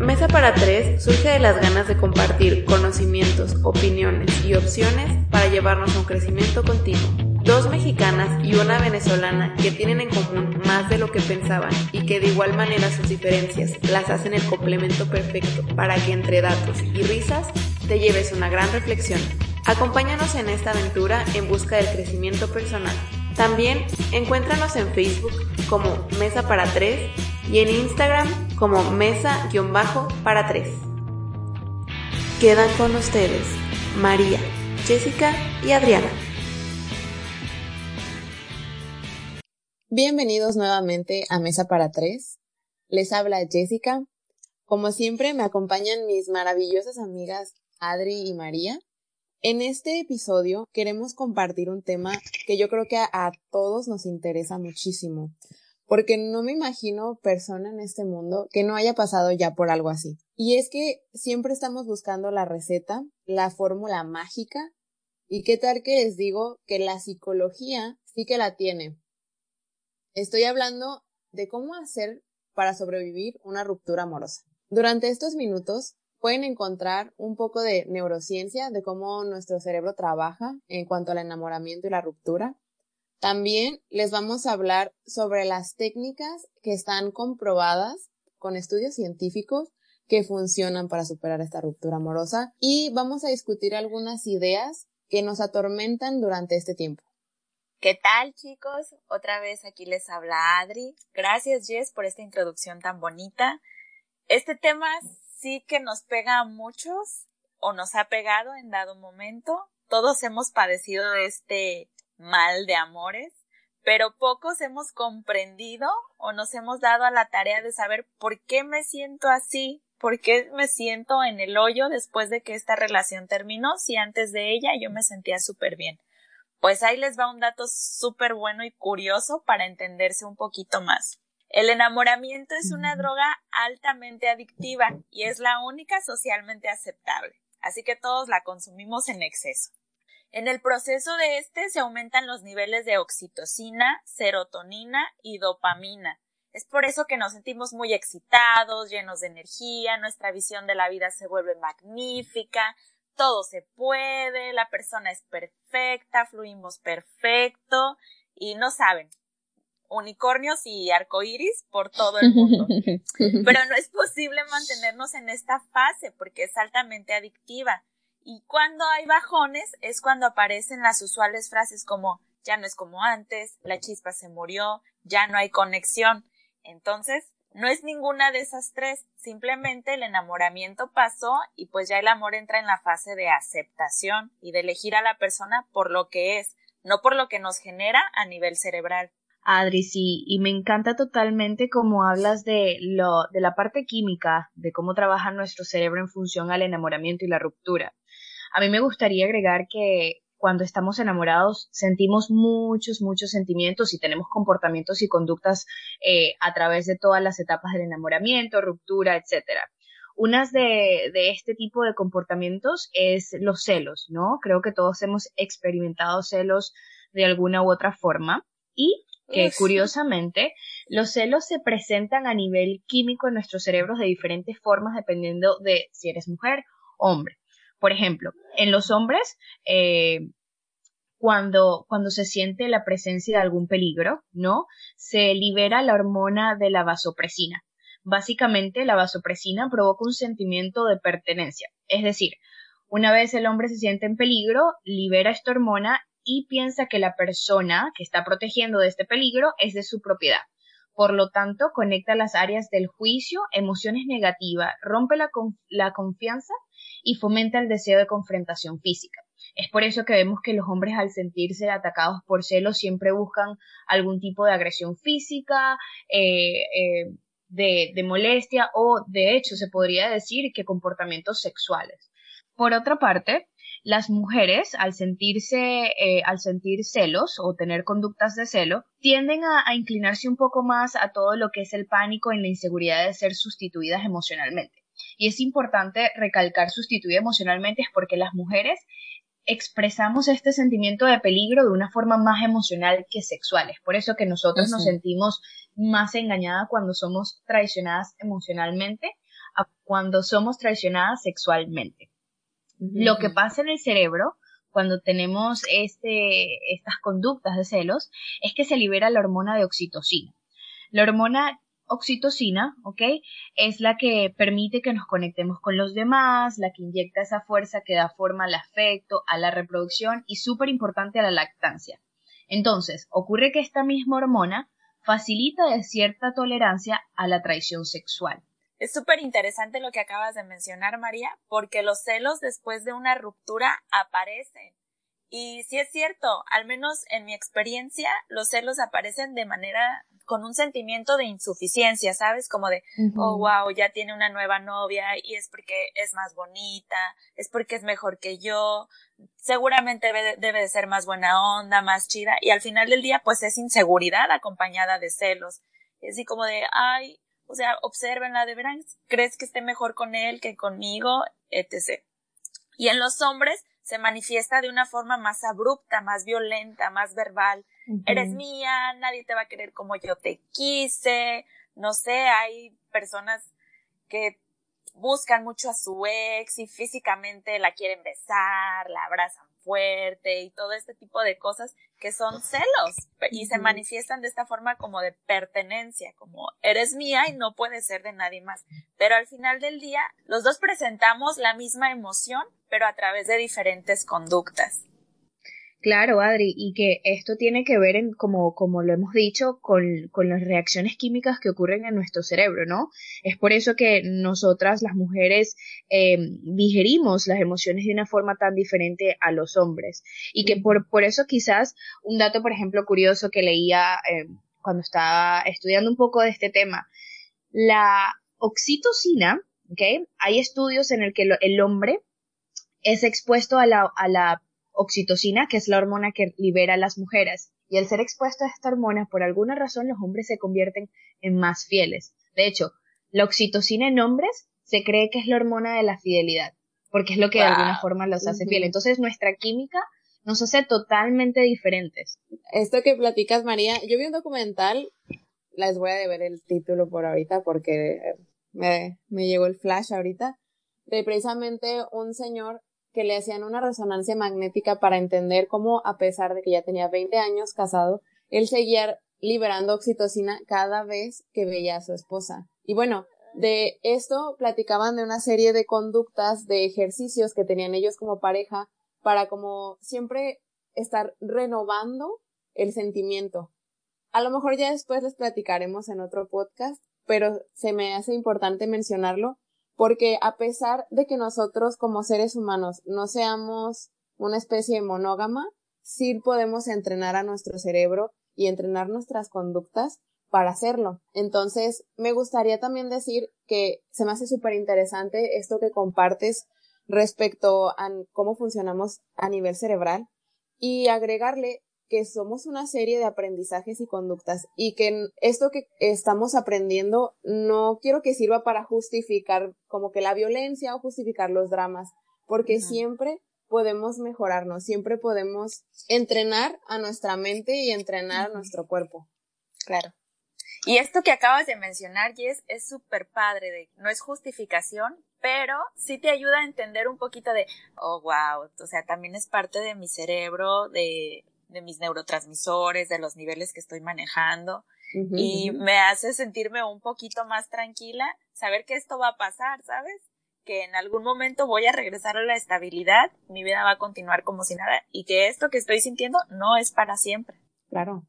Mesa para Tres surge de las ganas de compartir conocimientos, opiniones y opciones para llevarnos a un crecimiento continuo. Dos mexicanas y una venezolana que tienen en común más de lo que pensaban y que de igual manera sus diferencias las hacen el complemento perfecto para que entre datos y risas te lleves una gran reflexión. Acompáñanos en esta aventura en busca del crecimiento personal. También encuéntranos en Facebook como Mesa para Tres y en Instagram como mesa-para tres. Quedan con ustedes María, Jessica y Adriana. Bienvenidos nuevamente a Mesa para tres. Les habla Jessica. Como siempre me acompañan mis maravillosas amigas Adri y María. En este episodio queremos compartir un tema que yo creo que a, a todos nos interesa muchísimo, porque no me imagino persona en este mundo que no haya pasado ya por algo así. Y es que siempre estamos buscando la receta, la fórmula mágica, y qué tal que les digo que la psicología sí que la tiene. Estoy hablando de cómo hacer para sobrevivir una ruptura amorosa. Durante estos minutos pueden encontrar un poco de neurociencia de cómo nuestro cerebro trabaja en cuanto al enamoramiento y la ruptura, también les vamos a hablar sobre las técnicas que están comprobadas con estudios científicos que funcionan para superar esta ruptura amorosa y vamos a discutir algunas ideas que nos atormentan durante este tiempo. ¿Qué tal chicos? Otra vez aquí les habla Adri. Gracias Jess por esta introducción tan bonita. Este tema sí que nos pega a muchos o nos ha pegado en dado momento. Todos hemos padecido de este mal de amores, pero pocos hemos comprendido o nos hemos dado a la tarea de saber por qué me siento así, por qué me siento en el hoyo después de que esta relación terminó, si antes de ella yo me sentía súper bien. Pues ahí les va un dato súper bueno y curioso para entenderse un poquito más. El enamoramiento es una droga altamente adictiva y es la única socialmente aceptable, así que todos la consumimos en exceso. En el proceso de este se aumentan los niveles de oxitocina, serotonina y dopamina. Es por eso que nos sentimos muy excitados, llenos de energía, nuestra visión de la vida se vuelve magnífica, todo se puede, la persona es perfecta, fluimos perfecto y no saben, unicornios y arcoíris por todo el mundo. Pero no es posible mantenernos en esta fase porque es altamente adictiva. Y cuando hay bajones es cuando aparecen las usuales frases como ya no es como antes, la chispa se murió, ya no hay conexión. Entonces, no es ninguna de esas tres, simplemente el enamoramiento pasó y pues ya el amor entra en la fase de aceptación y de elegir a la persona por lo que es, no por lo que nos genera a nivel cerebral. Adri, sí, y me encanta totalmente cómo hablas de lo, de la parte química, de cómo trabaja nuestro cerebro en función al enamoramiento y la ruptura. A mí me gustaría agregar que cuando estamos enamorados sentimos muchos, muchos sentimientos y tenemos comportamientos y conductas eh, a través de todas las etapas del enamoramiento, ruptura, etcétera. Unas de, de, este tipo de comportamientos es los celos, ¿no? Creo que todos hemos experimentado celos de alguna u otra forma y que curiosamente los celos se presentan a nivel químico en nuestros cerebros de diferentes formas dependiendo de si eres mujer o hombre. Por ejemplo, en los hombres, eh, cuando, cuando se siente la presencia de algún peligro, ¿no? Se libera la hormona de la vasopresina. Básicamente, la vasopresina provoca un sentimiento de pertenencia. Es decir, una vez el hombre se siente en peligro, libera esta hormona y piensa que la persona que está protegiendo de este peligro es de su propiedad. Por lo tanto, conecta las áreas del juicio, emociones negativas, rompe la, la confianza y fomenta el deseo de confrontación física. Es por eso que vemos que los hombres al sentirse atacados por celos siempre buscan algún tipo de agresión física, eh, eh, de, molestia o de hecho se podría decir que comportamientos sexuales. Por otra parte, las mujeres, al sentirse, eh, al sentir celos o tener conductas de celo, tienden a, a, inclinarse un poco más a todo lo que es el pánico y la inseguridad de ser sustituidas emocionalmente. Y es importante recalcar sustituir emocionalmente es porque las mujeres expresamos este sentimiento de peligro de una forma más emocional que sexual. Es por eso que nosotros nos sentimos más engañadas cuando somos traicionadas emocionalmente a cuando somos traicionadas sexualmente. Lo que pasa en el cerebro cuando tenemos este, estas conductas de celos es que se libera la hormona de oxitocina. La hormona oxitocina, ¿ok? Es la que permite que nos conectemos con los demás, la que inyecta esa fuerza que da forma al afecto, a la reproducción y súper importante a la lactancia. Entonces, ocurre que esta misma hormona facilita de cierta tolerancia a la traición sexual. Es súper interesante lo que acabas de mencionar, María, porque los celos después de una ruptura aparecen. Y sí es cierto, al menos en mi experiencia, los celos aparecen de manera con un sentimiento de insuficiencia, ¿sabes? Como de, oh, wow, ya tiene una nueva novia y es porque es más bonita, es porque es mejor que yo, seguramente debe, debe de ser más buena onda, más chida, y al final del día, pues es inseguridad acompañada de celos. Es así como de, ay, o sea, observenla de verán, crees que esté mejor con él que conmigo, etc. Y en los hombres se manifiesta de una forma más abrupta, más violenta, más verbal. Eres mía, nadie te va a querer como yo te quise. No sé, hay personas que buscan mucho a su ex y físicamente la quieren besar, la abrazan fuerte y todo este tipo de cosas que son celos y se manifiestan de esta forma como de pertenencia, como eres mía y no puedes ser de nadie más. Pero al final del día, los dos presentamos la misma emoción, pero a través de diferentes conductas. Claro, Adri, y que esto tiene que ver, en, como, como lo hemos dicho, con, con, las reacciones químicas que ocurren en nuestro cerebro, ¿no? Es por eso que nosotras, las mujeres, eh, digerimos las emociones de una forma tan diferente a los hombres. Y que por, por eso quizás un dato, por ejemplo, curioso que leía eh, cuando estaba estudiando un poco de este tema, la oxitocina, ¿ok? Hay estudios en el que el hombre es expuesto a la, a la oxitocina, que es la hormona que libera a las mujeres. Y al ser expuesto a esta hormona, por alguna razón los hombres se convierten en más fieles. De hecho, la oxitocina en hombres se cree que es la hormona de la fidelidad, porque es lo que de alguna forma los hace fieles. Entonces nuestra química nos hace totalmente diferentes. Esto que platicas, María, yo vi un documental, les voy a deber el título por ahorita porque me, me llegó el flash ahorita, de precisamente un señor que le hacían una resonancia magnética para entender cómo, a pesar de que ya tenía 20 años casado, él seguía liberando oxitocina cada vez que veía a su esposa. Y bueno, de esto platicaban de una serie de conductas, de ejercicios que tenían ellos como pareja para como siempre estar renovando el sentimiento. A lo mejor ya después les platicaremos en otro podcast, pero se me hace importante mencionarlo porque a pesar de que nosotros como seres humanos no seamos una especie monógama, sí podemos entrenar a nuestro cerebro y entrenar nuestras conductas para hacerlo. Entonces, me gustaría también decir que se me hace súper interesante esto que compartes respecto a cómo funcionamos a nivel cerebral y agregarle que somos una serie de aprendizajes y conductas y que esto que estamos aprendiendo no quiero que sirva para justificar como que la violencia o justificar los dramas, porque siempre podemos mejorarnos, siempre podemos entrenar a nuestra mente y entrenar a nuestro cuerpo. Claro. Y esto que acabas de mencionar, Jess, es súper padre, de, no es justificación, pero sí te ayuda a entender un poquito de, oh, wow, o sea, también es parte de mi cerebro, de, de mis neurotransmisores, de los niveles que estoy manejando. y me hace sentirme un poquito más tranquila, saber que esto va a pasar, ¿sabes? Que en algún momento voy a regresar a la estabilidad, mi vida va a continuar como si nada y que esto que estoy sintiendo no es para siempre. Claro.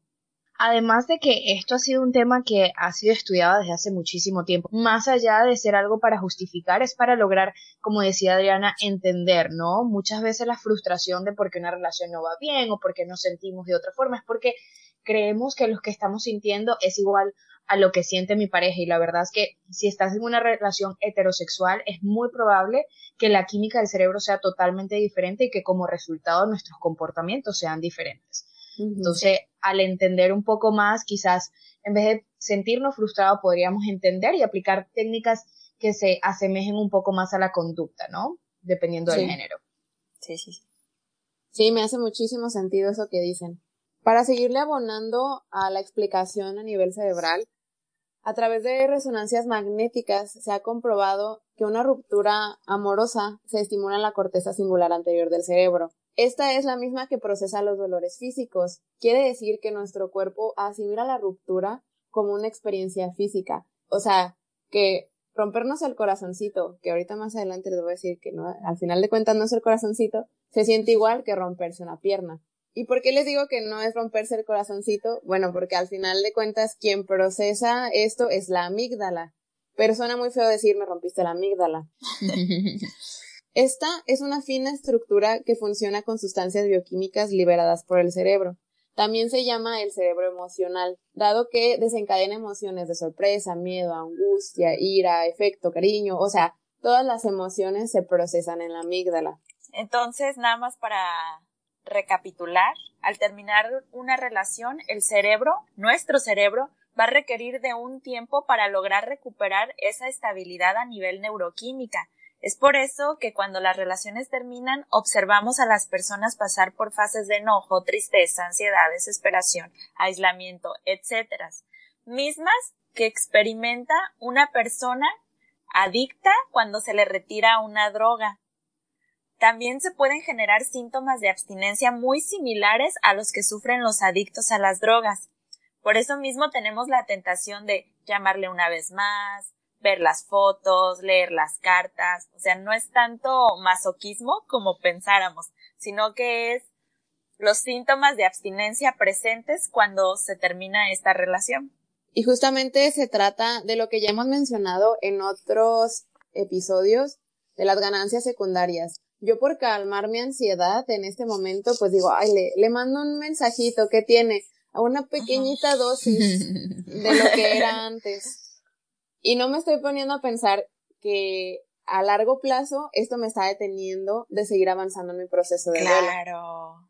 Además de que esto ha sido un tema que ha sido estudiado desde hace muchísimo tiempo, más allá de ser algo para justificar, es para lograr, como decía Adriana, entender, ¿no? Muchas veces la frustración de por qué una relación no va bien o por qué nos sentimos de otra forma es porque creemos que lo que estamos sintiendo es igual a lo que siente mi pareja y la verdad es que si estás en una relación heterosexual es muy probable que la química del cerebro sea totalmente diferente y que como resultado nuestros comportamientos sean diferentes. Entonces, al entender un poco más, quizás en vez de sentirnos frustrados, podríamos entender y aplicar técnicas que se asemejen un poco más a la conducta, ¿no? Dependiendo del género. Sí, sí, sí. Sí, me hace muchísimo sentido eso que dicen. Para seguirle abonando a la explicación a nivel cerebral, A través de resonancias magnéticas se ha comprobado que una ruptura amorosa se estimula en la corteza singular anterior del cerebro. Esta es la misma que procesa los dolores físicos. Quiere decir que nuestro cuerpo asimila la ruptura como una experiencia física. O sea, que rompernos el corazoncito, que ahorita más adelante les voy a decir que no, al final de cuentas no es el corazoncito, se siente igual que romperse una pierna. ¿Y por qué les digo que no es romperse el corazoncito? Bueno, porque al final de cuentas quien procesa esto es la amígdala. Pero suena muy feo decir me rompiste la amígdala. Esta es una fina estructura que funciona con sustancias bioquímicas liberadas por el cerebro. También se llama el cerebro emocional, dado que desencadena emociones de sorpresa, miedo, angustia, ira, efecto, cariño, o sea, todas las emociones se procesan en la amígdala. Entonces, nada más para recapitular, al terminar una relación, el cerebro, nuestro cerebro, va a requerir de un tiempo para lograr recuperar esa estabilidad a nivel neuroquímica. Es por eso que cuando las relaciones terminan, observamos a las personas pasar por fases de enojo, tristeza, ansiedad, desesperación, aislamiento, etc. Mismas que experimenta una persona adicta cuando se le retira una droga. También se pueden generar síntomas de abstinencia muy similares a los que sufren los adictos a las drogas. Por eso mismo tenemos la tentación de llamarle una vez más, ver las fotos, leer las cartas. O sea, no es tanto masoquismo como pensáramos, sino que es los síntomas de abstinencia presentes cuando se termina esta relación. Y justamente se trata de lo que ya hemos mencionado en otros episodios de las ganancias secundarias yo por calmar mi ansiedad en este momento, pues digo, ay, le, le mando un mensajito que tiene a una pequeñita dosis de lo que era antes. Y no me estoy poniendo a pensar que a largo plazo esto me está deteniendo de seguir avanzando en mi proceso de Claro.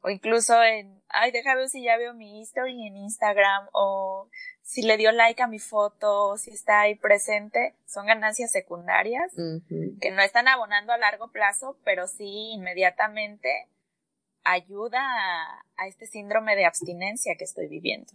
O incluso en, ay, déjame ver si ya veo mi history en Instagram o si le dio like a mi foto, si está ahí presente, son ganancias secundarias que no están abonando a largo plazo, pero sí inmediatamente ayuda a, a, este síndrome de abstinencia que estoy viviendo.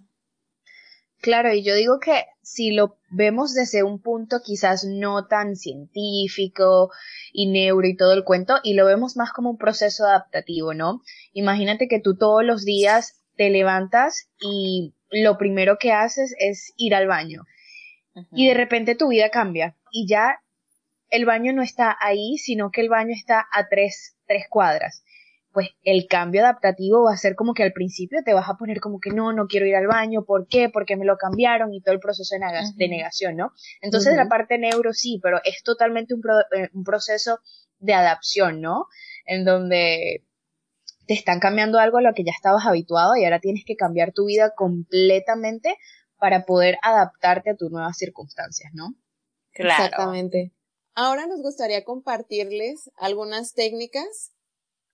Claro, y yo digo que si lo vemos desde un punto quizás no tan científico y neuro y todo el cuento, y lo vemos más como un proceso adaptativo, ¿no? Imagínate que tú todos los días te levantas y lo primero que haces es ir al baño. Y de repente tu vida cambia y ya el baño no está ahí, sino que el baño está a tres, tres cuadras. Pues el cambio adaptativo va a ser como que al principio te vas a poner como que no, no quiero ir al baño, ¿por qué? Porque me lo cambiaron y todo el proceso de, negación, ¿no? Entonces la parte neuro sí, pero es totalmente un, eh, un proceso de adaptación, ¿no? En donde te están cambiando algo a lo que ya estabas habituado y ahora tienes que cambiar tu vida completamente para poder adaptarte a tus nuevas circunstancias, ¿no? Claro. Exactamente. Ahora nos gustaría compartirles algunas técnicas.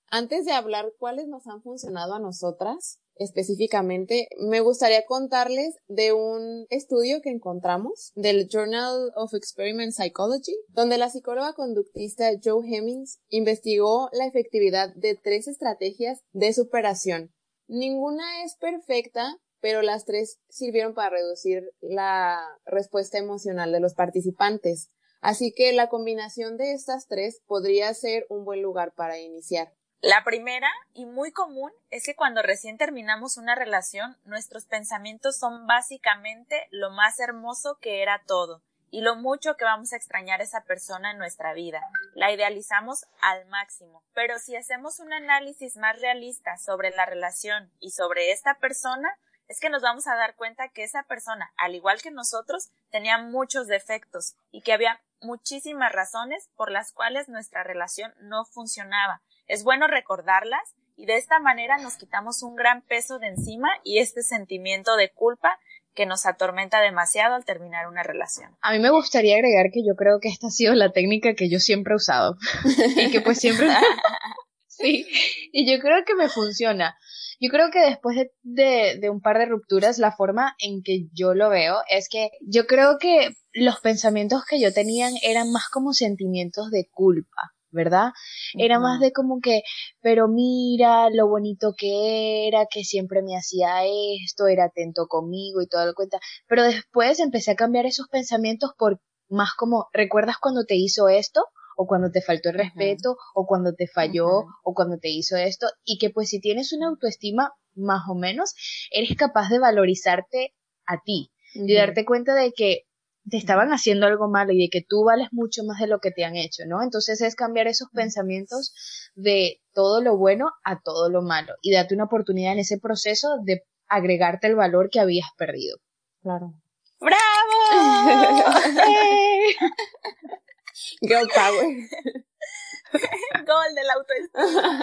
Antes de hablar cuáles nos han funcionado a nosotras, específicamente, me gustaría contarles de un estudio que encontramos del Journal of Experiment Psychology, donde la psicóloga conductista Joe Hemmings investigó la efectividad de tres estrategias de superación. Ninguna es perfecta, pero las tres sirvieron para reducir la respuesta emocional de los participantes. Así que la combinación de estas tres podría ser un buen lugar para iniciar. La primera, y muy común, es que cuando recién terminamos una relación, nuestros pensamientos son básicamente lo más hermoso que era todo y lo mucho que vamos a extrañar a esa persona en nuestra vida. La idealizamos al máximo. Pero si hacemos un análisis más realista sobre la relación y sobre esta persona, es que nos vamos a dar cuenta que esa persona, al igual que nosotros, tenía muchos defectos y que había muchísimas razones por las cuales nuestra relación no funcionaba es bueno recordarlas y de esta manera nos quitamos un gran peso de encima y este sentimiento de culpa que nos atormenta demasiado al terminar una relación. A mí me gustaría agregar que yo creo que esta ha sido la técnica que yo siempre he usado y que pues siempre sí y yo creo que me funciona. Yo creo que después de, de, de, un par de rupturas, la forma en que yo lo veo es que yo creo que los pensamientos que yo tenía eran más como sentimientos de culpa. ¿Verdad? Era más de como que, pero mira lo bonito que era, que siempre me hacía esto, era atento conmigo y toda la cuenta. Pero después empecé a cambiar esos pensamientos por más como, ¿recuerdas cuando te hizo esto? o cuando te faltó el respeto, o cuando te falló, o cuando te hizo esto, y que pues si tienes una autoestima más o menos, eres capaz de valorizarte a ti, y darte cuenta de que te estaban haciendo algo malo y de que tú vales mucho más de lo que te han hecho, ¿no? Entonces es cambiar esos pensamientos de todo lo bueno a todo lo malo y darte una oportunidad en ese proceso de agregarte el valor que habías perdido. Claro. ¡Bravo! Girl power. Gol del autoestima.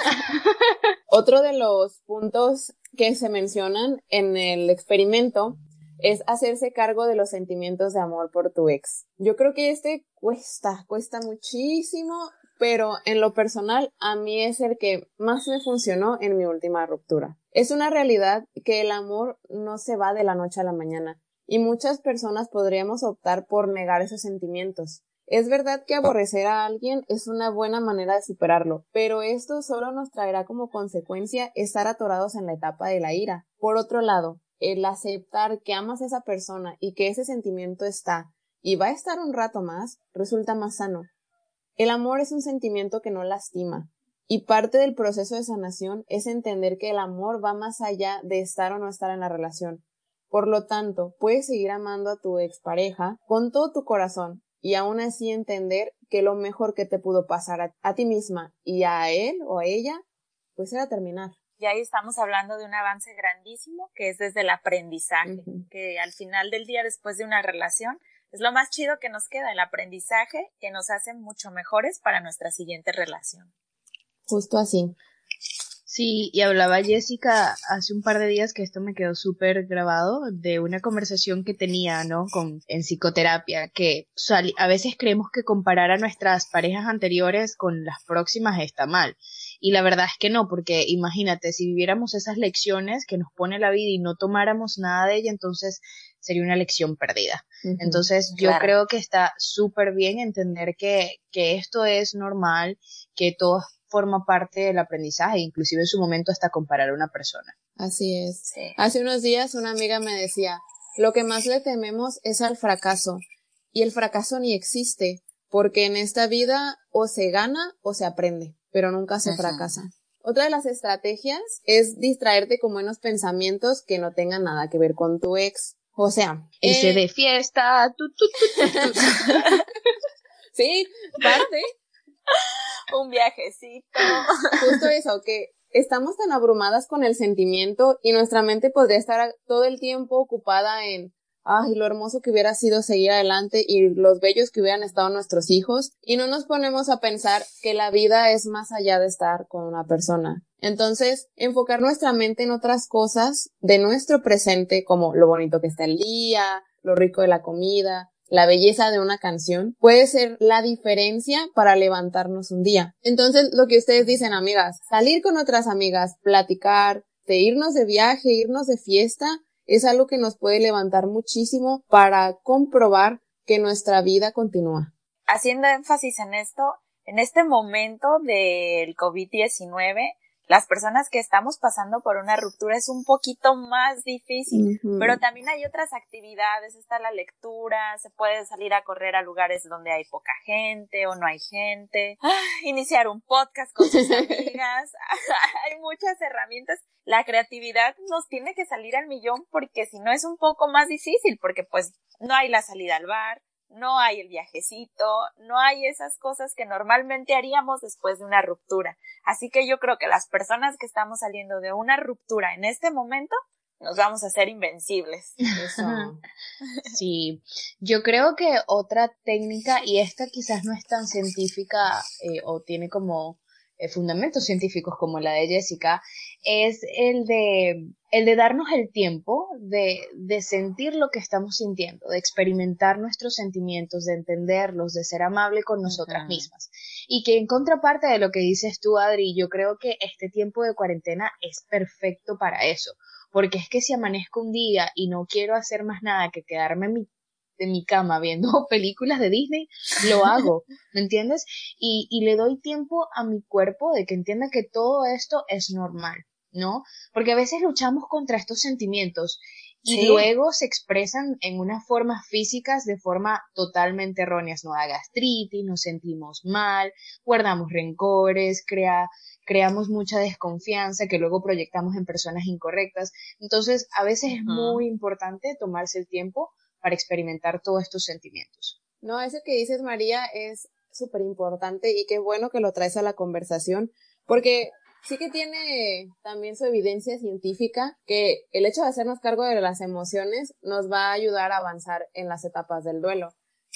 Otro de los puntos que se mencionan en el experimento es hacerse cargo de los sentimientos de amor por tu ex. Yo creo que este cuesta, cuesta muchísimo, pero en lo personal a mí es el que más me funcionó en mi última ruptura. Es una realidad que el amor no se va de la noche a la mañana y muchas personas podríamos optar por negar esos sentimientos. Es verdad que aborrecer a alguien es una buena manera de superarlo, pero esto solo nos traerá como consecuencia estar atorados en la etapa de la ira. Por otro lado, el aceptar que amas a esa persona y que ese sentimiento está y va a estar un rato más, resulta más sano. El amor es un sentimiento que no lastima, y parte del proceso de sanación es entender que el amor va más allá de estar o no estar en la relación. Por lo tanto, puedes seguir amando a tu expareja con todo tu corazón y aún así entender que lo mejor que te pudo pasar a, ti misma y a él o a ella, pues era terminar. Y ahí estamos hablando de un avance grandísimo que es desde el aprendizaje, que al final del día después de una relación es lo más chido que nos queda, el aprendizaje que nos hace mucho mejores para nuestra siguiente relación. Justo así. Sí, y hablaba Jessica hace un par de días que esto me quedó súper grabado de una conversación que tenía, ¿no? Con, en psicoterapia, que a veces creemos que comparar a nuestras parejas anteriores con las próximas está mal. Y la verdad es que no, porque imagínate, si viviéramos esas lecciones que nos pone la vida y no tomáramos nada de ella, entonces sería una lección perdida. Entonces yo creo que está súper bien entender que, que esto es normal, que todo forma parte del aprendizaje, inclusive en su momento hasta comparar a una persona. Así es. Hace unos días una amiga me decía, lo que más le tememos es al fracaso. Y el fracaso ni existe, porque en esta vida o se gana o se aprende pero nunca se fracasa. Otra de las estrategias es distraerte con buenos pensamientos que no tengan nada que ver con tu ex. O sea, irse eh, de fiesta, sí, parte. Un viajecito. Justo eso, que estamos tan abrumadas con el sentimiento y nuestra mente podría estar todo el tiempo ocupada en ay, lo hermoso que hubiera sido seguir adelante y los bellos que hubieran estado nuestros hijos, y no nos ponemos a pensar que la vida es más allá de estar con una persona. Entonces, enfocar nuestra mente en otras cosas de nuestro presente, como lo bonito que está el día, lo rico de la comida, la belleza de una canción, puede ser la diferencia para levantarnos un día. Entonces, lo que ustedes dicen, amigas, salir con otras amigas, platicar, de irnos de viaje, irnos de fiesta, es algo que nos puede levantar muchísimo para comprobar que nuestra vida continúa. Haciendo énfasis en esto, en este momento del COVID-19, las personas que estamos pasando por una ruptura es un poquito más difícil, pero también hay otras actividades, está la lectura, se puede salir a correr a lugares donde hay poca gente o no hay gente, ah, iniciar un podcast con sus amigas, hay muchas herramientas. La creatividad nos tiene que salir al millón porque si no es un poco más difícil, porque pues no hay la salida al bar, no hay el viajecito, no hay esas cosas que normalmente haríamos después de una ruptura. Así que yo creo que las personas que estamos saliendo de una ruptura en este momento nos vamos a hacer invencibles. Sí, yo creo que otra técnica, y esta quizás no es tan científica eh, o tiene como eh, fundamentos científicos como la de Jessica, es el de, el de darnos el tiempo de, de sentir lo que estamos sintiendo, de experimentar nuestros sentimientos, de entenderlos, de ser amable con nosotras mismas. Y que en contraparte de lo que dices tú, Adri, yo creo que este tiempo de cuarentena es perfecto para eso. Porque es que si amanezco un día y no quiero hacer más nada que quedarme en mi de mi cama viendo películas de Disney, lo hago, ¿me entiendes? Y, y le doy tiempo a mi cuerpo de que entienda que todo esto es normal, ¿no? Porque a veces luchamos contra estos sentimientos y luego se expresan en unas formas físicas de forma totalmente erróneas. Nos da gastritis, nos sentimos mal, guardamos rencores, crea, creamos mucha desconfianza que luego proyectamos en personas incorrectas. Entonces, a veces es muy importante tomarse el tiempo para experimentar todos estos sentimientos. No, eso que dices, María, es súper importante y qué bueno que lo traes a la conversación, porque sí que tiene también su evidencia científica que el hecho de hacernos cargo de las emociones nos va a ayudar a avanzar en las etapas del duelo.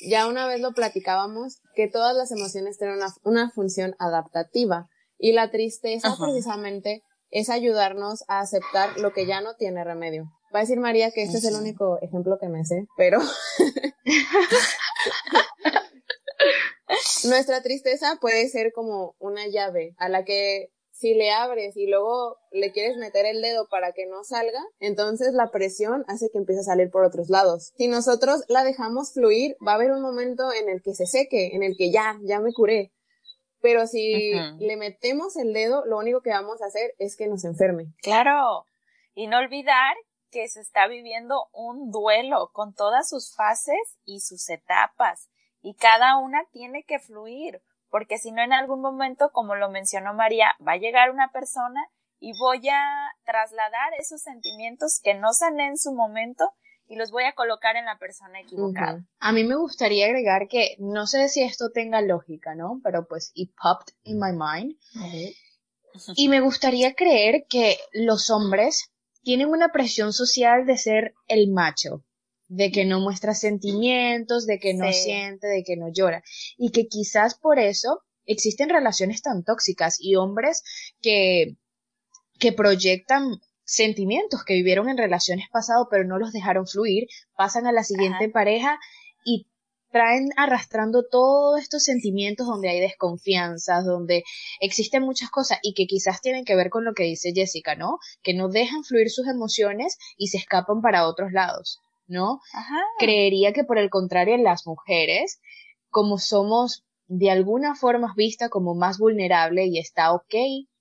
Ya una vez lo platicábamos, que todas las emociones tienen una, función adaptativa y la tristeza precisamente es ayudarnos a aceptar lo que ya no tiene remedio. Va a decir María que este es el único ejemplo que me sé, pero nuestra tristeza puede ser como una llave a la que si le abres y luego le quieres meter el dedo para que no salga, entonces la presión hace que empiece a salir por otros lados. Si nosotros la dejamos fluir, va a haber un momento en el que se seque, en el que ya, ya me curé. Pero si le metemos el dedo, lo único que vamos a hacer es que nos enferme. Claro. Y no olvidar que se está viviendo un duelo con todas sus fases y sus etapas. Y cada una tiene que fluir porque si no en algún momento, como lo mencionó María, va a llegar una persona y voy a trasladar esos sentimientos que no sané en su momento y los voy a colocar en la persona equivocada. A mí me gustaría agregar que no sé si esto tenga lógica, ¿no? Pero pues it popped in my mind. Y me gustaría creer que los hombres tienen una presión social de ser el macho, de que no muestra sentimientos, de que no siente, de que no llora. Y que quizás por eso existen relaciones tan tóxicas y hombres que, que proyectan sentimientos que vivieron en relaciones pasadas pero no los dejaron fluir, pasan a la siguiente pareja y traen arrastrando todos estos sentimientos donde hay desconfianzas, donde existen muchas cosas y que quizás tienen que ver con lo que dice Jessica, ¿no? Que no dejan fluir sus emociones y se escapan para otros lados. ¿No? Creería que por el contrario, las mujeres, como somos de alguna forma vistas como más vulnerable y está ok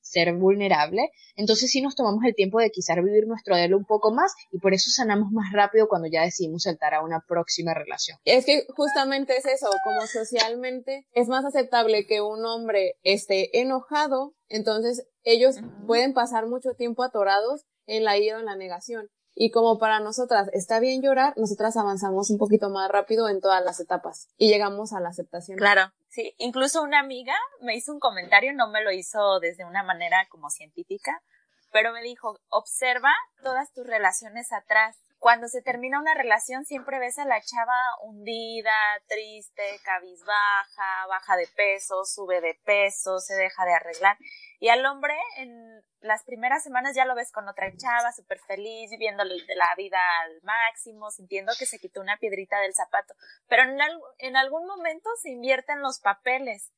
ser vulnerable, entonces sí nos tomamos el tiempo de quizás vivir nuestro duelo un poco más y por eso sanamos más rápido cuando ya decidimos saltar a una próxima relación. Es que justamente es eso, como socialmente es más aceptable que un hombre esté enojado, entonces ellos pueden pasar mucho tiempo atorados en la ira o en la negación. Y como para nosotras está bien llorar, nosotras avanzamos un poquito más rápido en todas las etapas y llegamos a la aceptación. Claro, sí. Incluso una amiga me hizo un comentario, no me lo hizo desde una manera como científica, pero me dijo, observa todas tus relaciones atrás. Cuando se termina una relación siempre ves a la chava hundida, triste, cabizbaja, baja de peso, sube de peso, se deja de arreglar. Y al hombre en las primeras semanas ya lo ves con otra chava, súper feliz, viviendo la vida al máximo, sintiendo que se quitó una piedrita del zapato. Pero en, en algún momento se invierten los papeles.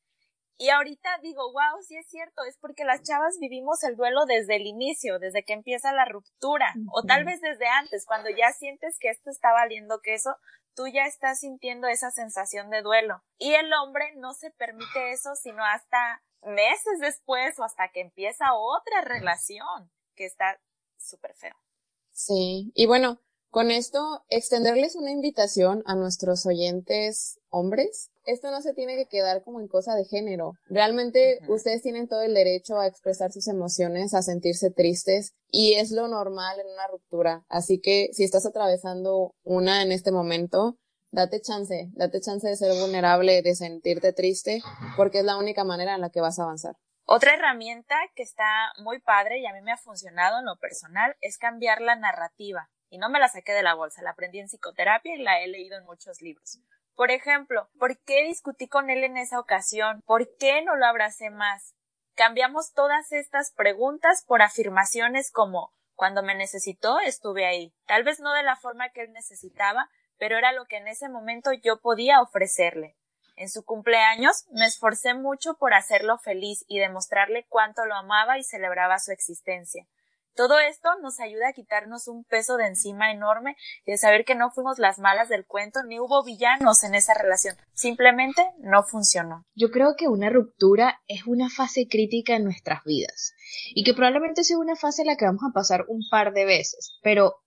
Y ahorita digo, wow, sí es cierto, es porque las chavas vivimos el duelo desde el inicio, desde que empieza la ruptura, o tal vez desde antes, cuando ya sientes que esto está valiendo queso, tú ya estás sintiendo esa sensación de duelo. Y el hombre no se permite eso sino hasta meses después o hasta que empieza otra relación, que está súper feo. Sí, y bueno, con esto, extenderles una invitación a nuestros oyentes hombres. Esto no se tiene que quedar como en cosa de género. Realmente ustedes tienen todo el derecho a expresar sus emociones, a sentirse tristes y es lo normal en una ruptura. Así que si estás atravesando una en este momento, date chance, date chance de ser vulnerable, de sentirte triste, porque es la única manera en la que vas a avanzar. Otra herramienta que está muy padre y a mí me ha funcionado en lo personal es cambiar la narrativa. Y no me la saqué de la bolsa, la aprendí en psicoterapia y la he leído en muchos libros. Por ejemplo, ¿por qué discutí con él en esa ocasión? ¿Por qué no lo abracé más? Cambiamos todas estas preguntas por afirmaciones como cuando me necesitó estuve ahí. Tal vez no de la forma que él necesitaba, pero era lo que en ese momento yo podía ofrecerle. En su cumpleaños me esforcé mucho por hacerlo feliz y demostrarle cuánto lo amaba y celebraba su existencia. Todo esto nos ayuda a quitarnos un peso de encima enorme y de saber que no fuimos las malas del cuento ni hubo villanos en esa relación. Simplemente no funcionó. Yo creo que una ruptura es una fase crítica en nuestras vidas y que probablemente sea una fase en la que vamos a pasar un par de veces, pero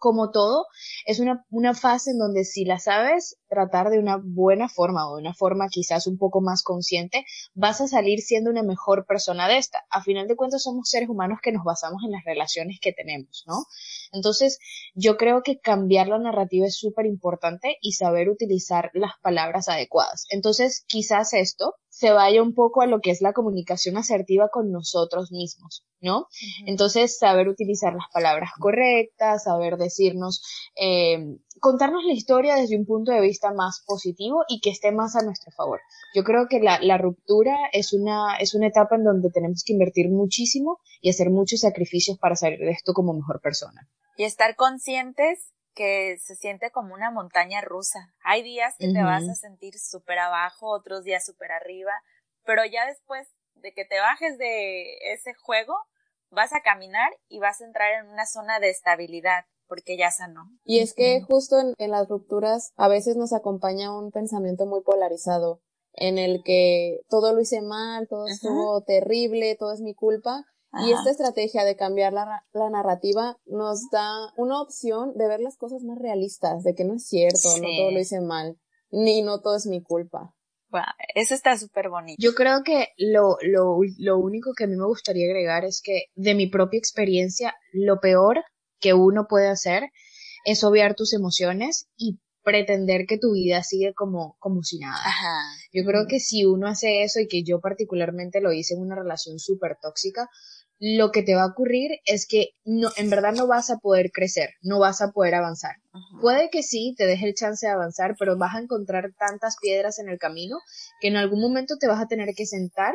como todo, es una, una, fase en donde si la sabes tratar de una buena forma o de una forma quizás un poco más consciente, vas a salir siendo una mejor persona de esta. A final de cuentas somos seres humanos que nos basamos en las relaciones que tenemos, ¿no? Entonces, yo creo que cambiar la narrativa es súper importante y saber utilizar las palabras adecuadas. Entonces, quizás esto se vaya un poco a lo que es la comunicación asertiva con nosotros mismos, ¿no? Entonces, saber utilizar las palabras correctas, saber decirnos, eh, contarnos la historia desde un punto de vista más positivo y que esté más a nuestro favor. Yo creo que la, la ruptura es una, es una etapa en donde tenemos que invertir muchísimo y hacer muchos sacrificios para salir de esto como mejor persona. Y estar conscientes que se siente como una montaña rusa. Hay días que te vas a sentir súper abajo, otros días súper arriba, pero ya después de que te bajes de ese juego, vas a caminar y vas a entrar en una zona de estabilidad porque ya sanó. Y es que justo en, las rupturas a veces nos acompaña un pensamiento muy polarizado en el que todo lo hice mal, todo estuvo terrible, todo es mi culpa, y esta estrategia de cambiar la, la, narrativa nos da una opción de ver las cosas más realistas, de que no es cierto, no todo lo hice mal, ni no todo es mi culpa. eso está súper bonito. Yo creo que lo, lo, lo único que a mí me gustaría agregar es que de mi propia experiencia, lo peor que uno puede hacer es obviar tus emociones y pretender que tu vida sigue como, como si nada. Yo creo que si uno hace eso y que yo particularmente lo hice en una relación súper tóxica, lo que te va a ocurrir es que no, en verdad no vas a poder crecer, no vas a poder avanzar. Puede que sí, te deje el chance de avanzar, pero vas a encontrar tantas piedras en el camino que en algún momento te vas a tener que sentar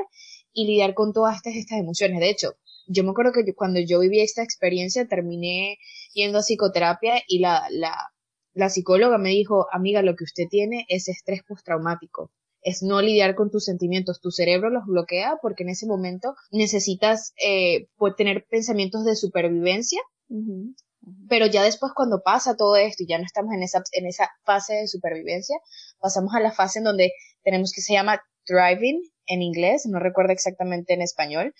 y lidiar con todas estas, estas emociones. De hecho, yo me acuerdo que cuando yo viví esta experiencia terminé yendo a psicoterapia y la, la, la psicóloga me dijo, amiga, lo que usted tiene es estrés postraumático es no lidiar con tus sentimientos. Tu cerebro los bloquea porque en ese momento necesitas eh, tener pensamientos de supervivencia. Pero ya después cuando pasa todo esto y ya no estamos en esa, en esa fase de supervivencia, pasamos a la fase en donde tenemos que se llama driving en inglés, no recuerdo exactamente en español,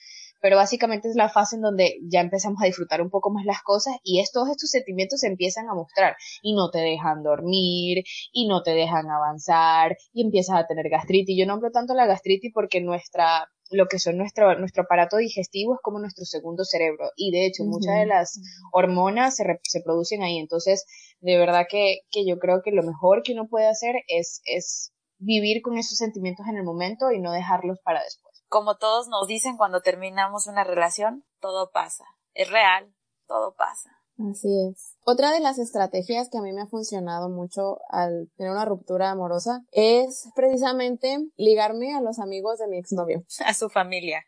pero básicamente es la fase en donde ya empezamos a disfrutar un poco más las cosas y es, todos estos sentimientos se empiezan a mostrar y no te dejan dormir y no te dejan avanzar y empiezas a tener gastritis. Yo no hablo tanto la gastritis porque nuestra lo que son nuestro, nuestro aparato digestivo es como nuestro segundo cerebro y de hecho muchas de las hormonas se, se producen ahí. Entonces, de verdad que, que yo creo que lo mejor que uno puede hacer es, es vivir con esos sentimientos en el momento y no dejarlos para después como todos nos dicen cuando terminamos una relación, todo pasa. Es real, todo pasa. Así es. Otra de las estrategias que a mí me ha funcionado mucho al tener una ruptura amorosa es precisamente ligarme a los amigos de mi exnovio. A su familia.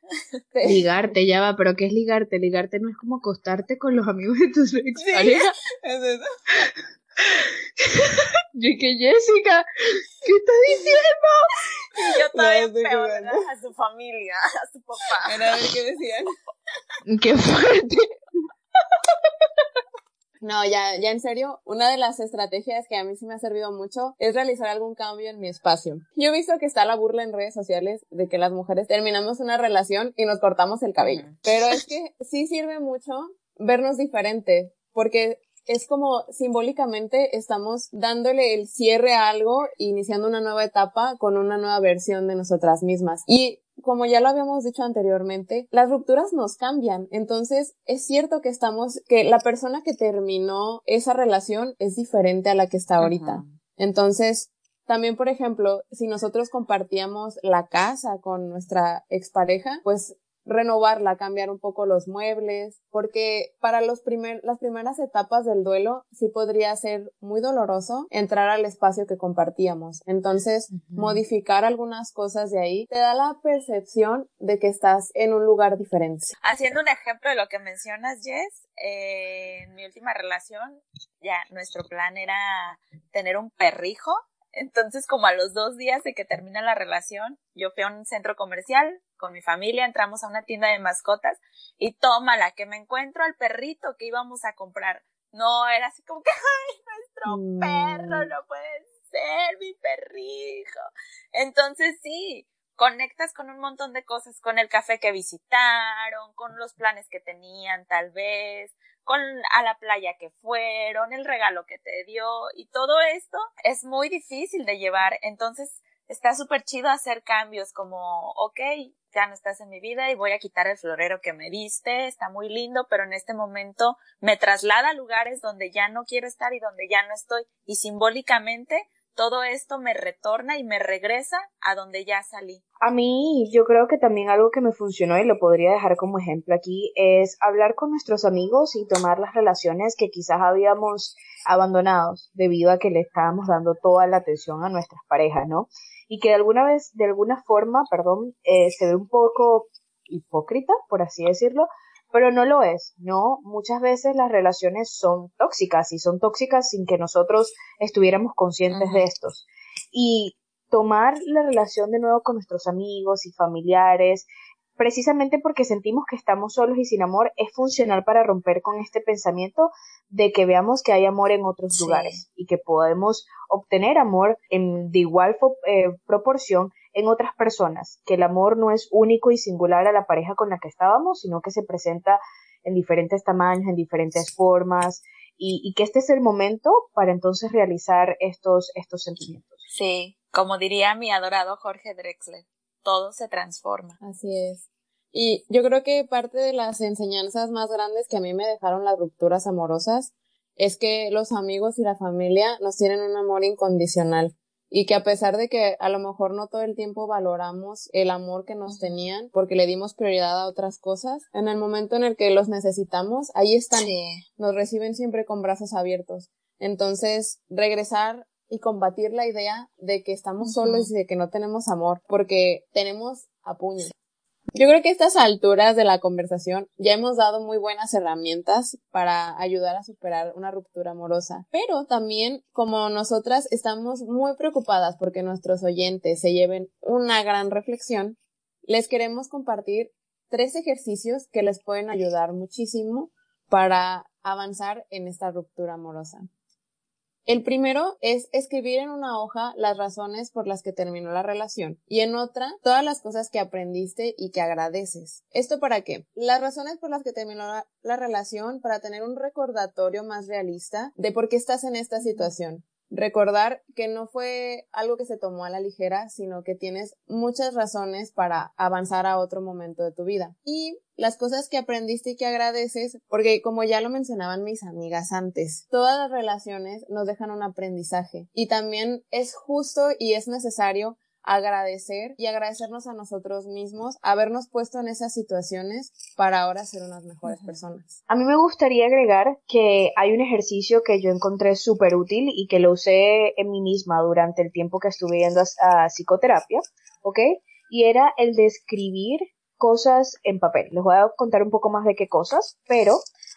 Ligarte, ya va, pero ¿qué es ligarte? Ligarte no es como acostarte con los amigos de tus ex es eso. Yo que Jessica, ¿qué estás diciendo? Y yo todavía peor, a su familia, a su papá. a ver qué decían. Qué fuerte. No, ya, ya en serio, una de las estrategias que a mí sí me ha servido mucho es realizar algún cambio en mi espacio. Yo he visto que está la burla en redes sociales de que las mujeres terminamos una relación y nos cortamos el cabello. Pero es que sí sirve mucho vernos diferente, porque es como simbólicamente estamos dándole el cierre a algo, iniciando una nueva etapa con una nueva versión de nosotras mismas. Y como ya lo habíamos dicho anteriormente, las rupturas nos cambian. Entonces, es cierto que estamos, que la persona que terminó esa relación es diferente a la que está ahorita. Entonces, también, por ejemplo, si nosotros compartíamos la casa con nuestra expareja, pues renovarla, cambiar un poco los muebles, porque para los primer, las primeras etapas del duelo sí podría ser muy doloroso entrar al espacio que compartíamos. Entonces, modificar algunas cosas de ahí te da la percepción de que estás en un lugar diferente. Haciendo un ejemplo de lo que mencionas, Jess, eh, en mi última relación, ya nuestro plan era tener un perrijo Entonces, como a los dos días de que termina la relación, yo fui a un centro comercial con mi familia, entramos a una tienda de mascotas y tómala, que me encuentro al perrito que íbamos a comprar. No, era así como que, ay, nuestro mm. perro, no puede ser mi perrijo. Entonces sí, conectas con un montón de cosas, con el café que visitaron, con los planes que tenían tal vez, con a la playa que fueron, el regalo que te dio y todo esto es muy difícil de llevar. Entonces está súper chido hacer cambios como, ok, ya no estás en mi vida y voy a quitar el florero que me diste, está muy lindo, pero en este momento me traslada a lugares donde ya no quiero estar y donde ya no estoy y simbólicamente todo esto me retorna y me regresa a donde ya salí. A mí, yo creo que también algo que me funcionó y lo podría dejar como ejemplo aquí es hablar con nuestros amigos y tomar las relaciones que quizás habíamos abandonado debido a que le estábamos dando toda la atención a nuestras parejas, ¿no? Y que de alguna vez, de alguna forma, perdón, eh, se ve un poco hipócrita, por así decirlo, pero no lo es, ¿no? Muchas veces las relaciones son tóxicas y son tóxicas sin que nosotros estuviéramos conscientes de estos. Y tomar la relación de nuevo con nuestros amigos y familiares, precisamente porque sentimos que estamos solos y sin amor, es funcional para romper con este pensamiento de que veamos que hay amor en otros lugares y que podemos obtener amor en de igual eh, proporción en otras personas, que el amor no es único y singular a la pareja con la que estábamos, sino que se presenta en diferentes tamaños, en diferentes formas, y, que este es el momento para entonces realizar estos, estos sentimientos. Sí, como diría mi adorado Jorge Drexler, todo se transforma. Así es. Y yo creo que parte de las enseñanzas más grandes que a mí me dejaron las rupturas amorosas es que los amigos y la familia nos tienen un amor incondicional y que a pesar de que a lo mejor no todo el tiempo valoramos el amor que nos tenían porque le dimos prioridad a otras cosas, en el momento en el que los necesitamos, ahí están, nos reciben siempre con brazos abiertos. Entonces, regresar y combatir la idea de que estamos solos y de que no tenemos amor, porque tenemos a puño. Yo creo que a estas alturas de la conversación ya hemos dado muy buenas herramientas para ayudar a superar una ruptura amorosa, pero también como nosotras estamos muy preocupadas porque nuestros oyentes se lleven una gran reflexión, les queremos compartir tres ejercicios que les pueden ayudar muchísimo para avanzar en esta ruptura amorosa. El primero es escribir en una hoja las razones por las que terminó la relación y en otra todas las cosas que aprendiste y que agradeces. ¿Esto para qué? Las razones por las que terminó la, relación para tener un recordatorio más realista de por qué estás en esta situación recordar que no fue algo que se tomó a la ligera, sino que tienes muchas razones para avanzar a otro momento de tu vida. Y las cosas que aprendiste y que agradeces, porque como ya lo mencionaban mis amigas antes, todas las relaciones nos dejan un aprendizaje y también es justo y es necesario agradecer y agradecernos a nosotros mismos habernos puesto en esas situaciones para ahora ser unas mejores personas. A mí me gustaría agregar que hay un ejercicio que yo encontré súper útil y que lo usé en mí misma durante el tiempo que estuve yendo a, psicoterapia, ¿ok? Y era el de escribir cosas en papel. Les voy a contar un poco más de qué cosas, pero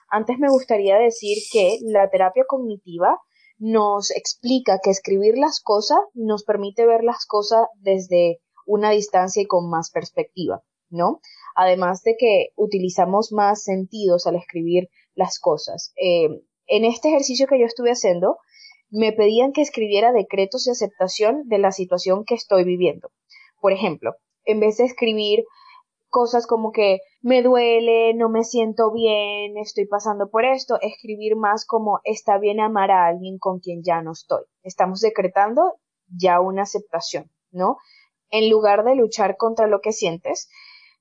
antes me gustaría decir que la terapia cognitiva nos explica que escribir las cosas nos permite ver las cosas desde una distancia y con más perspectiva, ¿no? Además de que utilizamos más sentidos al escribir las cosas. Eh, en este ejercicio que yo estuve haciendo, me pedían que escribiera decretos de aceptación de la situación que estoy viviendo. Por ejemplo, en vez de escribir cosas como que me duele, no me siento bien, estoy pasando por esto, escribir más como está bien amar a alguien con quien ya no estoy. Estamos decretando ya una aceptación, ¿no? En lugar de luchar contra lo que sientes,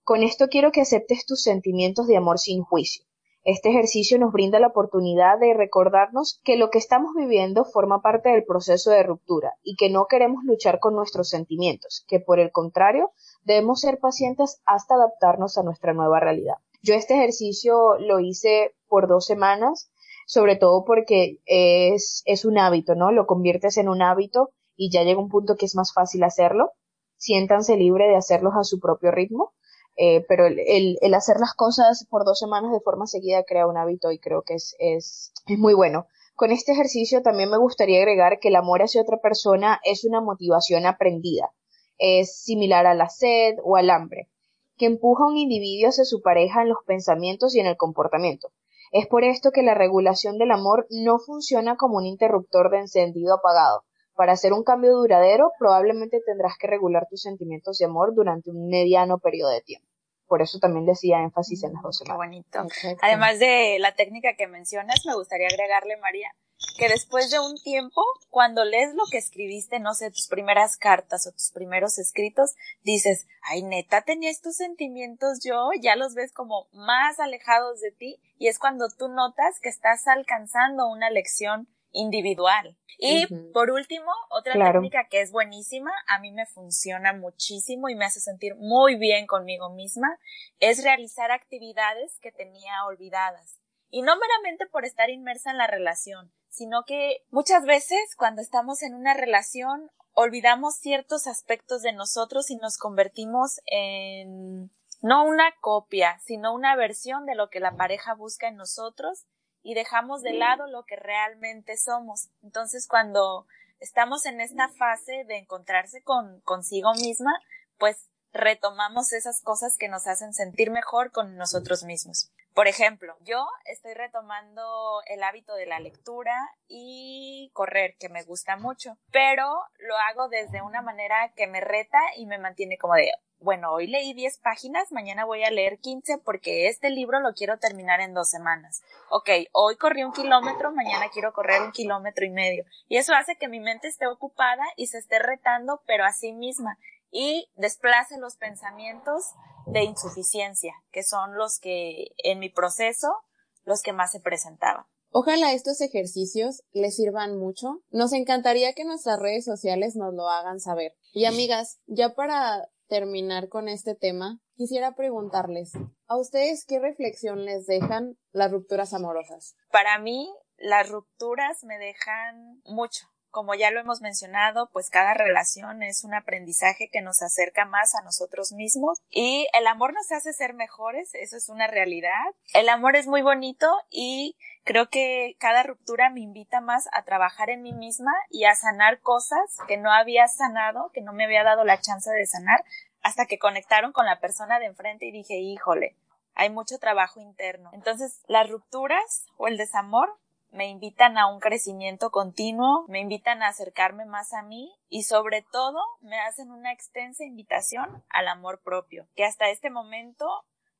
con esto quiero que aceptes tus sentimientos de amor sin juicio. Este ejercicio nos brinda la oportunidad de recordarnos que lo que estamos viviendo forma parte del proceso de ruptura y que no queremos luchar con nuestros sentimientos, que por el contrario debemos ser pacientes hasta adaptarnos a nuestra nueva realidad. Yo este ejercicio lo hice por dos semanas, sobre todo porque es, es un hábito, ¿no? Lo conviertes en un hábito y ya llega un punto que es más fácil hacerlo. Siéntanse libre de hacerlos a su propio ritmo eh, pero el, hacer las cosas por dos semanas de forma seguida crea un hábito y creo que es, es, es muy bueno Con este ejercicio también me gustaría agregar que el amor hacia otra persona es una motivación aprendida. Es similar a la sed o al hambre, que empuja a un individuo hacia su pareja en los pensamientos y en el comportamiento. Es por esto que la regulación del amor no funciona como un interruptor de encendido apagado. Para hacer un cambio duradero, probablemente tendrás que regular tus sentimientos de amor durante un mediano periodo de tiempo. Por eso también decía énfasis en las dos semanas. Bonito. Además de la técnica que mencionas, me gustaría agregarle, María, que después de un tiempo, cuando lees lo que escribiste, no sé, tus primeras cartas o tus primeros escritos, dices, ay, neta, tenía estos sentimientos yo, ya los ves como más alejados de ti, y es cuando tú notas que estás alcanzando una lección individual. Y por último, otra técnica que es buenísima, a mí me funciona muchísimo y me hace sentir muy bien conmigo misma, es realizar actividades que tenía olvidadas. Y no meramente por estar inmersa en la relación, sino que muchas veces cuando estamos en una relación olvidamos ciertos aspectos de nosotros y nos convertimos en no una copia, sino una versión de lo que la pareja busca en nosotros y dejamos de lado lo que realmente somos. Entonces, cuando estamos en esta fase de encontrarse con consigo misma, pues retomamos esas cosas que nos hacen sentir mejor con nosotros mismos. Por ejemplo, yo estoy retomando el hábito de la lectura y correr, que me gusta mucho, pero lo hago desde una manera que me reta y me mantiene como de, bueno, hoy leí 10 páginas, mañana voy a leer 15 porque este libro lo quiero terminar en dos semanas. Ok, hoy corrí un kilómetro, mañana quiero correr un kilómetro y medio. Y eso hace que mi mente esté ocupada y se esté retando, pero a sí misma. Y desplace los pensamientos de insuficiencia, que son los que en mi proceso, los que más se presentaban. Ojalá estos ejercicios les sirvan mucho. Nos encantaría que nuestras redes sociales nos lo hagan saber. Y amigas, ya para terminar con este tema, quisiera preguntarles, ¿a ustedes qué reflexión les dejan las rupturas amorosas? Para mí, las rupturas me dejan mucho. Como ya lo hemos mencionado, pues cada relación es un aprendizaje que nos acerca más a nosotros mismos y el amor nos hace ser mejores, eso es una realidad. El amor es muy bonito y creo que cada ruptura me invita más a trabajar en mí misma y a sanar cosas que no había sanado, que no me había dado la chance de sanar hasta que conectaron con la persona de enfrente y dije, híjole, hay mucho trabajo interno. Entonces, las rupturas o el desamor me invitan a un crecimiento continuo, me invitan a acercarme más a mí y sobre todo me hacen una extensa invitación al amor propio, que hasta este momento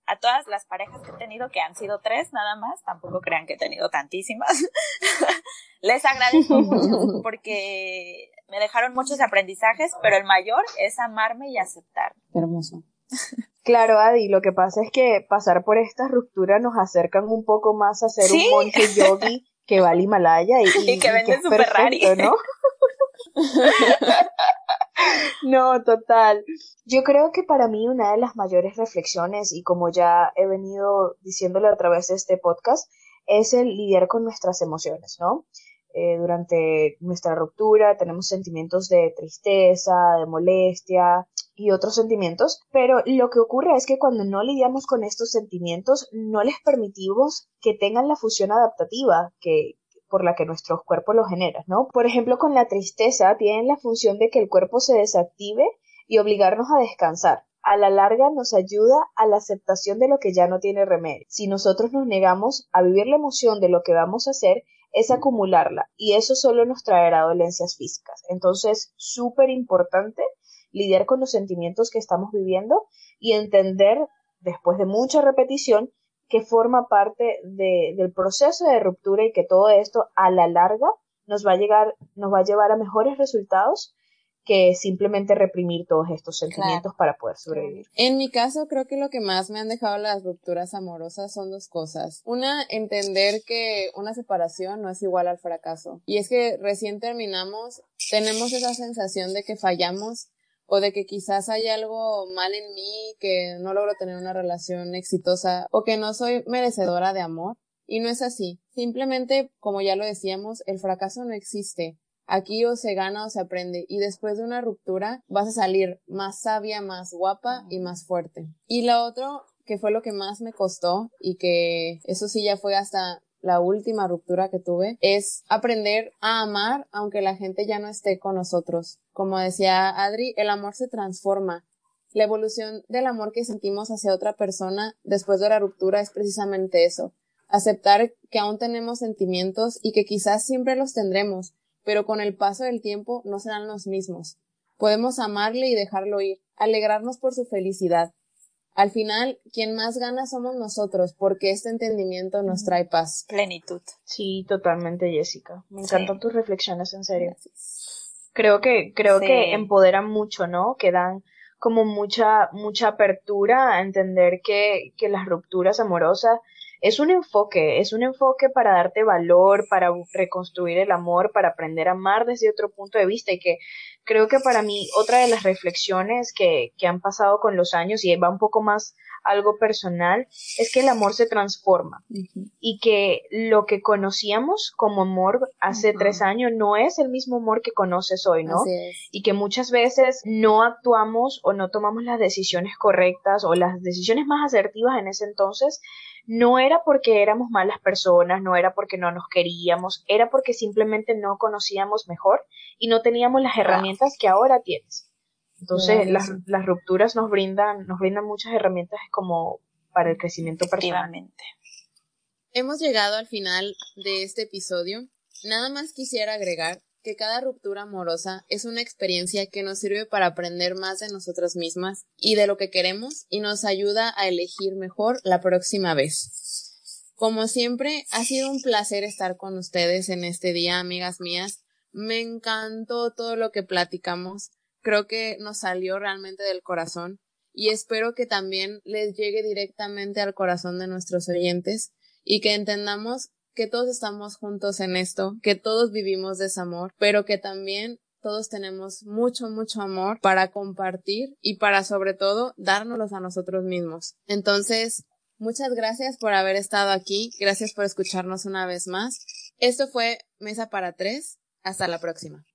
a todas las parejas que he tenido, que han sido tres nada más, tampoco crean que he tenido tantísimas, les agradezco mucho porque me dejaron muchos aprendizajes, pero el mayor es amarme y aceptar. Hermoso. Claro, Adi, lo que pasa es que pasar por esta ruptura nos acercan un poco más a ser un monje yogi que va al Himalaya y, que vende su Ferrari. ¿no? no, total. Yo creo que para mí una de las mayores reflexiones, y como ya he venido diciéndolo a través de este podcast, es el lidiar con nuestras emociones, ¿no? Eh, durante nuestra ruptura tenemos sentimientos de tristeza, de molestia, y otros sentimientos, pero lo que ocurre es que cuando no lidiamos con estos sentimientos, no les permitimos que tengan la fusión adaptativa que por la que nuestros cuerpos lo generan, ¿no? Por ejemplo, con la tristeza tienen la función de que el cuerpo se desactive y obligarnos a descansar. A la larga nos ayuda a la aceptación de lo que ya no tiene remedio. Si nosotros nos negamos a vivir la emoción de lo que vamos a hacer, es acumularla y eso solo nos traerá dolencias físicas. Entonces, súper importante lidiar con los sentimientos que estamos viviendo y entender, después de mucha repetición, que forma parte del proceso de ruptura y que todo esto a la larga nos va a llegar, nos va a llevar a mejores resultados que simplemente reprimir todos estos sentimientos para poder sobrevivir. En mi caso, creo que lo que más me han dejado las rupturas amorosas son dos cosas. Una, entender que una separación no es igual al fracaso. Y es que recién terminamos, tenemos esa sensación de que fallamos o de que quizás hay algo mal en mí, que no logro tener una relación exitosa o que no soy merecedora de amor. Y no es así. Simplemente, como ya lo decíamos, el fracaso no existe. Aquí o se gana o se aprende y después de una ruptura vas a salir más sabia, más guapa y más fuerte. Y lo otro, que fue lo que más me costó y que eso sí ya fue hasta la última ruptura que tuve, es aprender a amar aunque la gente ya no esté con nosotros. Como decía Adri, el amor se transforma. La evolución del amor que sentimos hacia otra persona después de la ruptura es precisamente eso. Aceptar que aún tenemos sentimientos y que quizás siempre los tendremos, pero con el paso del tiempo no serán los mismos. Podemos amarle y dejarlo ir, alegrarnos por su felicidad, al final, quien más gana somos nosotros, porque este entendimiento nos trae paz. Plenitud. Sí, totalmente, Jessica. Me encantan tus reflexiones, en serio. Creo que, creo que empoderan mucho, ¿no? Que dan como mucha, mucha apertura a entender que, que las rupturas amorosas es un enfoque, es un enfoque para darte valor, para reconstruir el amor, para aprender a amar desde otro punto de vista y que creo que para mí otra de las reflexiones que, que han pasado con los años y va un poco más algo personal es que el amor se transforma. Y que lo que conocíamos como amor hace tres años no es el mismo amor que conoces hoy, ¿no? Y que muchas veces no actuamos o no tomamos las decisiones correctas o las decisiones más asertivas en ese entonces no era porque éramos malas personas, no era porque no nos queríamos, era porque simplemente no conocíamos mejor y no teníamos las herramientas que ahora tienes. Entonces, las, las, rupturas nos brindan, nos brindan muchas herramientas como para el crecimiento personal. Hemos llegado al final de este episodio. Nada más quisiera agregar que cada ruptura amorosa es una experiencia que nos sirve para aprender más de nosotras mismas y de lo que queremos y nos ayuda a elegir mejor la próxima vez. Como siempre, ha sido un placer estar con ustedes en este día, amigas mías. Me encantó todo lo que platicamos. Creo que nos salió realmente del corazón y espero que también les llegue directamente al corazón de nuestros oyentes y que entendamos que todos estamos juntos en esto, que todos vivimos desamor, pero que también todos tenemos mucho, mucho amor para compartir y para sobre todo dárnoslos a nosotros mismos. Entonces, muchas gracias por haber estado aquí, gracias por escucharnos una vez más. Esto fue Mesa para Tres, hasta la próxima.